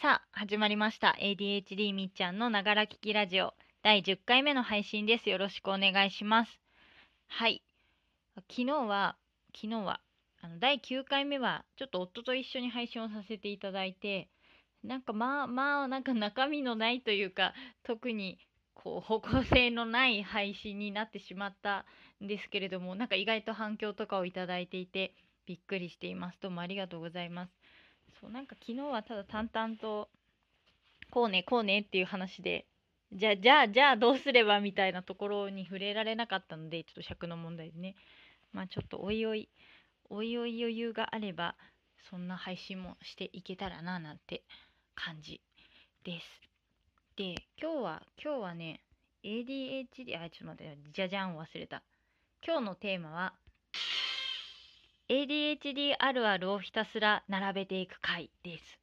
さあ、始まりました。ADHD みっちゃんのながら聞きラジオ第10回目の配信です。よろしくお願いします。はい。昨日は、昨日は、あの第9回目は、ちょっと夫と一緒に配信をさせていただいて、なんかまあまあ、なんか中身のないというか、特にこう方向性のない配信になってしまったんですけれども、なんか意外と反響とかをいただいていて、びっくりしています。どうもありがとうございます。そうなんか昨日はただ淡々とこうねこうねっていう話でじゃあじゃあじゃあどうすればみたいなところに触れられなかったのでちょっと尺の問題でね。まあちょっとおいおいおいおい余裕があればそんな配信もしていけたらななんて感じです。で今日は今日はね ADHD あちょっと待ってじゃじゃん忘れた。今日のテーマは ADHD あるあるをひたすら並べていく回です。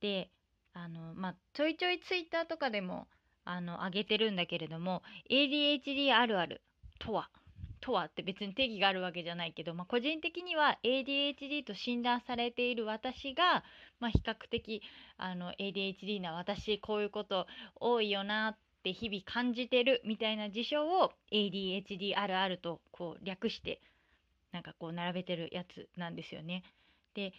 であのまあちょいちょいツイッターとかでもあの上げてるんだけれども ADHD あるあるとはとはって別に定義があるわけじゃないけど、まあ、個人的には ADHD と診断されている私が、まあ、比較的あの ADHD な私こういうこと多いよなって日々感じてるみたいな事象を ADHD あるあるとこう略してなんかこう並べてるやつなんですよね。で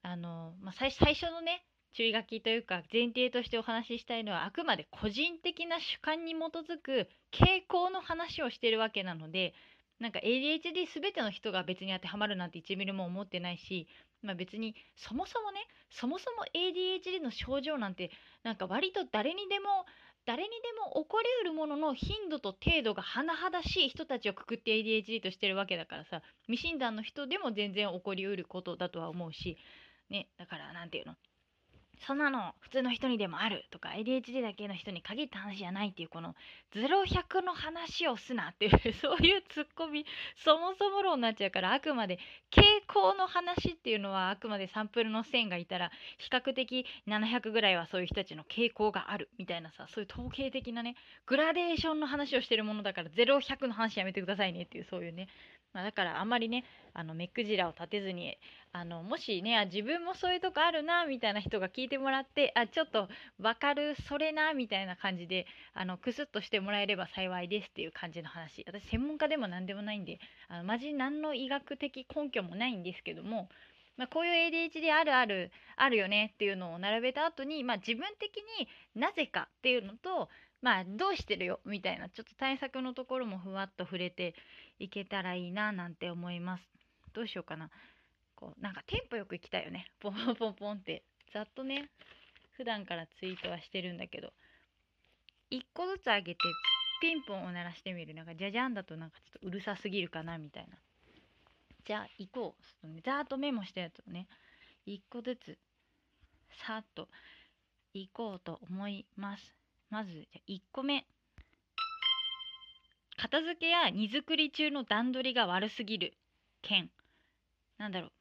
あの、まあ、最初のね注意書きというか前提としてお話ししたいのはあくまで個人的な主観に基づく傾向の話をしてるわけなのでなんか ADHD 全ての人が別に当てはまるなんて1ミリも思ってないし、まあ、別にそもそもねそもそも ADHD の症状なんてなんか割と誰にでも誰にでも起こりうるものの頻度と程度が甚だしい人たちをくくって ADHD としてるわけだからさ未診断の人でも全然起こりうることだとは思うしねだから何て言うの？そんなの普通の人にでもあるとか ADHD だけの人に限った話じゃないっていうこの0100の話をすなっていう そういうツッコミそもそも論になっちゃうからあくまで傾向の話っていうのはあくまでサンプルの線がいたら比較的700ぐらいはそういう人たちの傾向があるみたいなさそういう統計的なねグラデーションの話をしてるものだから0100の話やめてくださいねっていうそういうねまあ、だからあんまりねあの目くじらを立てずにあのもしね自分もそういうとこあるなみたいな人が聞いてもらってあちょっと分かるそれなみたいな感じであのクスッとしてもらえれば幸いですっていう感じの話。私専門家でも何でもないんであのマジ何の医学的根拠もないんですけども、まあ、こういう ADHD あるあるあるよねっていうのを並べた後に、まあ、自分的になぜかっていうのとまあどうしてるよみたいなちょっと対策のところもふわっと触れていけたらいいななんて思います。どうしようかな。こうなんかテンポよく行きたいよね。ポン ポンポンって。ざっとね普段からツイートはしてるんだけど。1個ずつ上げてピンポンを鳴らしてみる。なんかじゃじゃんだとなんかちょっとうるさすぎるかなみたいな。じゃあ行こう。ちょっ、ね、ざーっとメモしたやつをね。1個ずつさっと行こうと思います。まずじゃ1個目。片付けや荷造り中の段取りが悪すぎる。件。なんだろう。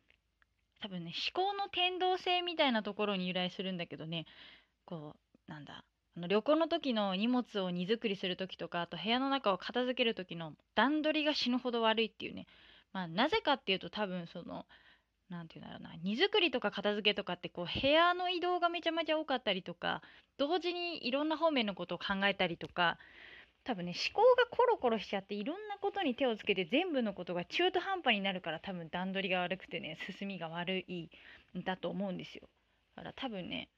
多分ね思考の天動性みたいなところに由来するんだけどね。こうなんだ。あの旅行の時の荷物を荷造りする時とかあと部屋の中を片付ける時の段取りが死ぬほど悪いっていうね。まあなぜかっていうと多分その何て言うんだろうな。荷造りとか片付けとかってこう部屋の移動がめちゃめちゃ多かったりとか同時にいろんな方面のことを考えたりとか多分ね思考がコロコロしちゃっていろんなことに手をつけて全部のことが中途半端になるから多分段取りが悪くてね進みが悪いんだと思うんですよ。だから多分ね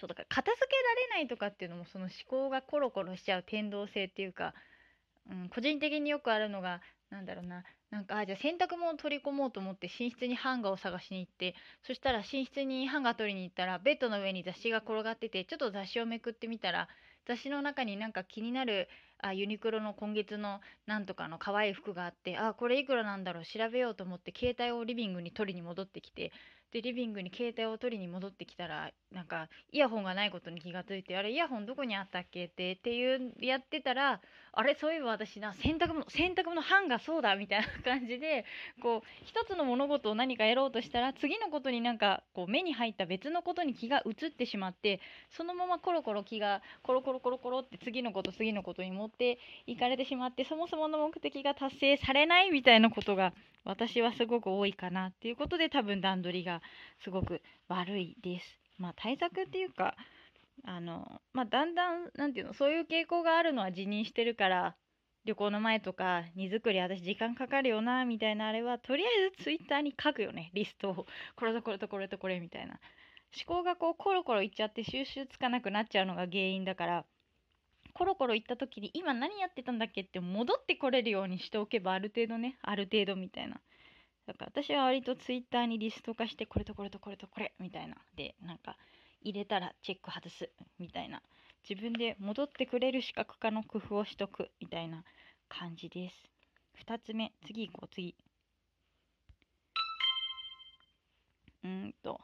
そうだから片付けられないとかっていうのもその思考がコロコロしちゃう天動性っていうか、うん、個人的によくあるのがなんだろうな。なんかあじゃあ洗濯物を取り込もうと思って寝室にハンガーを探しに行ってそしたら寝室にハンガー取りに行ったらベッドの上に雑誌が転がっててちょっと雑誌をめくってみたら雑誌の中になんか気になるあユニクロの今月のなんとかの可愛い服があってあこれいくらなんだろう調べようと思って携帯をリビングに取りに戻ってきてでリビングに携帯を取りに戻ってきたらなんかイヤホンがないことに気がついてあれイヤホンどこにあったっけってっていうやってたらあれそういえば私な洗濯物洗濯物ハンガーそうだみたいな感じで こう一つの物事を何かやろうとしたら次のことになんかこう目に入った別のことに気が移ってしまってそのままコロコロ気がコロコロコロコロって次のこと次のことに持っていかれてしまってそもそもの目的が達成されないみたいなことが私はすごく多いかなっていうことで多分段取りがすごく悪いです。まあ対策っていうかあのまあだんだんなんていうのそういう傾向があるのは辞任してるから旅行の前とか荷造り私時間かかるよなみたいなあれはとりあえずツイッターに書くよねリストを。これとこれとこれとこれみたいな。思考がこうコロコロいっちゃって収集つかなくなっちゃうのが原因だからコロコロ行った時に今何やってたんだっけって戻ってこれるようにしておけばある程度ねある程度みたいな。だから私は割とツイッターにリスト化してこれとこれとこれとこれみたいな。でなんか入れたらチェック外すみたいな。自分で戻ってくれる視覚化の工夫をしとくみたいな感じです。2つ目次行こう次。うんと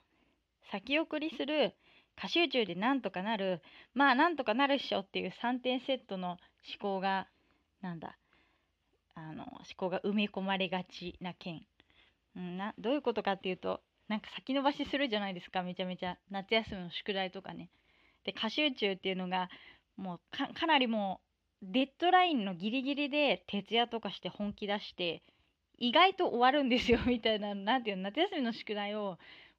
先送りする過集中でなんとかなる。まあなんとかなるっしょっていう3点セットの思考がなんだあの思考が埋め込まれがちな件、うん、などういうことかっていうとなんか先延ばしするじゃないですかめちゃめちゃ。夏休みの宿題とかね。で過集中っていうのがもうかなりもうデッドラインのギリギリで徹夜とかして本気出して意外と終わるんですよ みたいな何ていうの夏休みの宿題を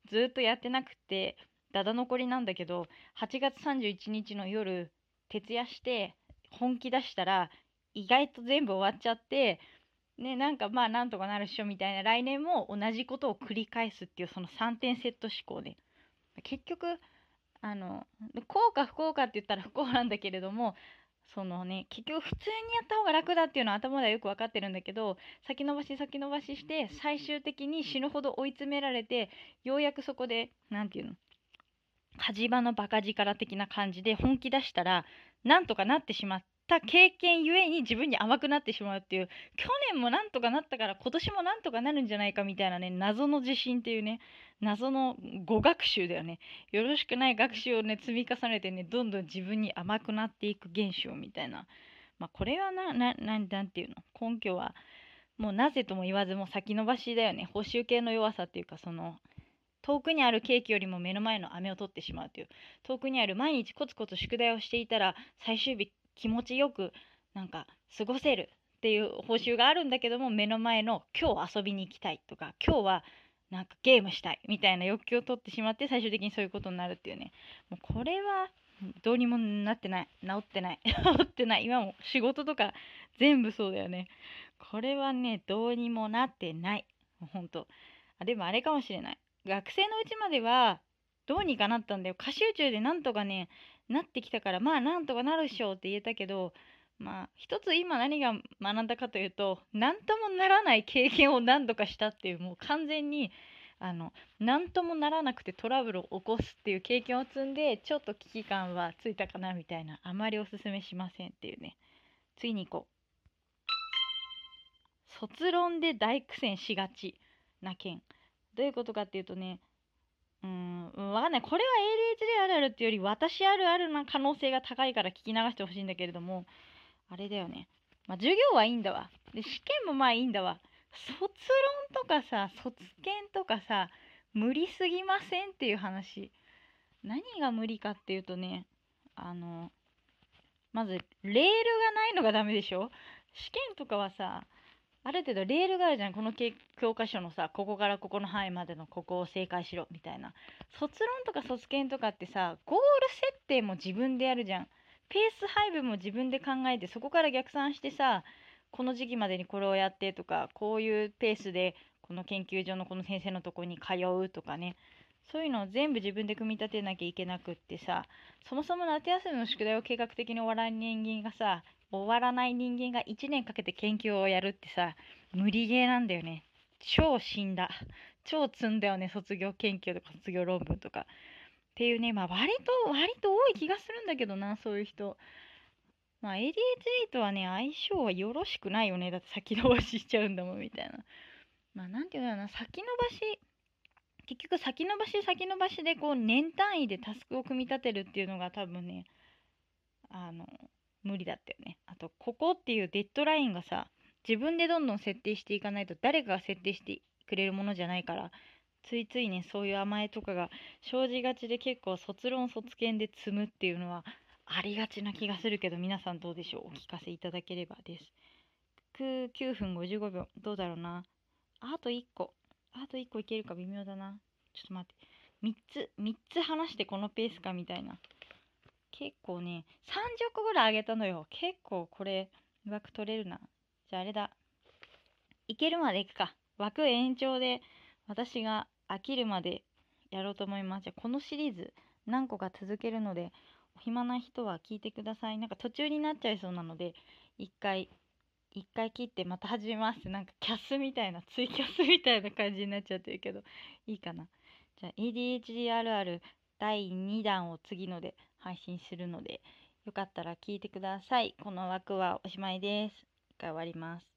ずっとやってなくてだだ残りなんだけど8月31日の夜徹夜して本気出したら意外と全部終わっちゃってねなんかまあなんとかなるっしょみたいな来年も同じことを繰り返すっていうその3点セット思考で。結局あの幸か不幸かって言ったら不幸なんだけれどもそのね結局普通にやった方が楽だっていうのは頭ではよく分かってるんだけど先延ばし先延ばしして最終的に死ぬほど追い詰められてようやくそこで何て言うの火事場のバカ力的な感じで本気出したらなんとかなってしまった経験ゆえに自分に甘くなってしまうっていう去年もなんとかなったから今年もなんとかなるんじゃないかみたいなね謎の自信っていうね謎の語学習だよね。よろしくない学習をね積み重ねてねどんどん自分に甘くなっていく現象みたいな。まあこれはななななんていうの？根拠はもうなぜとも言わずも先延ばしだよね。報酬系の弱さっていうかその遠くにあるケーキよりも目の前の飴を取ってしまうという。遠くにある毎日コツコツ宿題をしていたら最終日気持ちよくなんか過ごせるっていう報酬があるんだけども目の前の今日遊びに行きたいとか今日はなんかゲームしたいみたいな欲求を取ってしまって最終的にそういうことになるっていうね。もうこれはどうにもなってない。治ってない。治ってない。今も仕事とか全部そうだよね。これはねどうにもなってない。ほんと。あでもあれかもしれない。学生のうちまではどうにかなったんだよ。過集中でなんとかねなってきたからまあなんとかなるっしょって言えたけどまあ一つ今何が学んだかというと何ともならない経験を何度かしたっていうもう完全にあの何ともならなくてトラブルを起こすっていう経験を積んでちょっと危機感はついたかなみたいなあまりおすすめしませんっていうね。次に行こう。卒論で大苦戦しがちな件。どういうことかっていうとね、うん、わかんない。これは ADHD あるあるっていうより、私あるあるな可能性が高いから聞き流してほしいんだけれども、あれだよね。まあ、授業はいいんだわ。で、試験もまあいいんだわ。卒論とかさ、卒検とかさ、無理すぎませんっていう話。何が無理かっていうとね、あの、まず、レールがないのがダメでしょ？試験とかはさ、ある程度レールがあるじゃん。この教科書のさここからここの範囲までのここを正解しろみたいな。卒論とか卒検とかってさゴール設定も自分でやるじゃん。ペース配分も自分で考えてそこから逆算してさこの時期までにこれをやってとかこういうペースでこの研究所のこの先生のとこに通うとかね。そういうのを全部自分で組み立てなきゃいけなくってさそもそも夏休みの宿題を計画的に終わらん人間がさ終わらない人間が1年かけて研究をやるってさ無理ゲーなんだよね。超死んだ。超積んだよね卒業研究とか卒業論文とか。っていうねまあ割と割と多い気がするんだけどなそういう人。まあ ADHD とはね相性はよろしくないよね。だって先延ばししちゃうんだもんみたいな。まあなんていうんだろうな先延ばし。結局先延ばし先延ばしでこう年単位でタスクを組み立てるっていうのが多分ねあの無理だったよね。あと、ここっていうデッドラインがさ、自分でどんどん設定していかないと誰かが設定してくれるものじゃないから、ついついね、そういう甘えとかが生じがちで結構卒論卒検で積むっていうのはありがちな気がするけど、皆さんどうでしょう？お聞かせいただければです。9分55秒。どうだろうな？あと1個。あと1個いけるか微妙だな。ちょっと待って。3つ3つ話してこのペースかみたいな結構ね30個ぐらいあげたのよ。結構これ枠取れるな。じゃああれだ。いけるまでいくか。枠延長で私が飽きるまでやろうと思います。じゃあこのシリーズ何個か続けるのでお暇な人は聞いてください。なんか途中になっちゃいそうなので一回一回切ってまた始めます。なんかキャスみたいなツイキャスみたいな感じになっちゃってるけどいいかな。じゃあ ADHD あるある第2弾を次ので配信するのでよかったら聞いてください。この枠はおしまいです。一回終わります。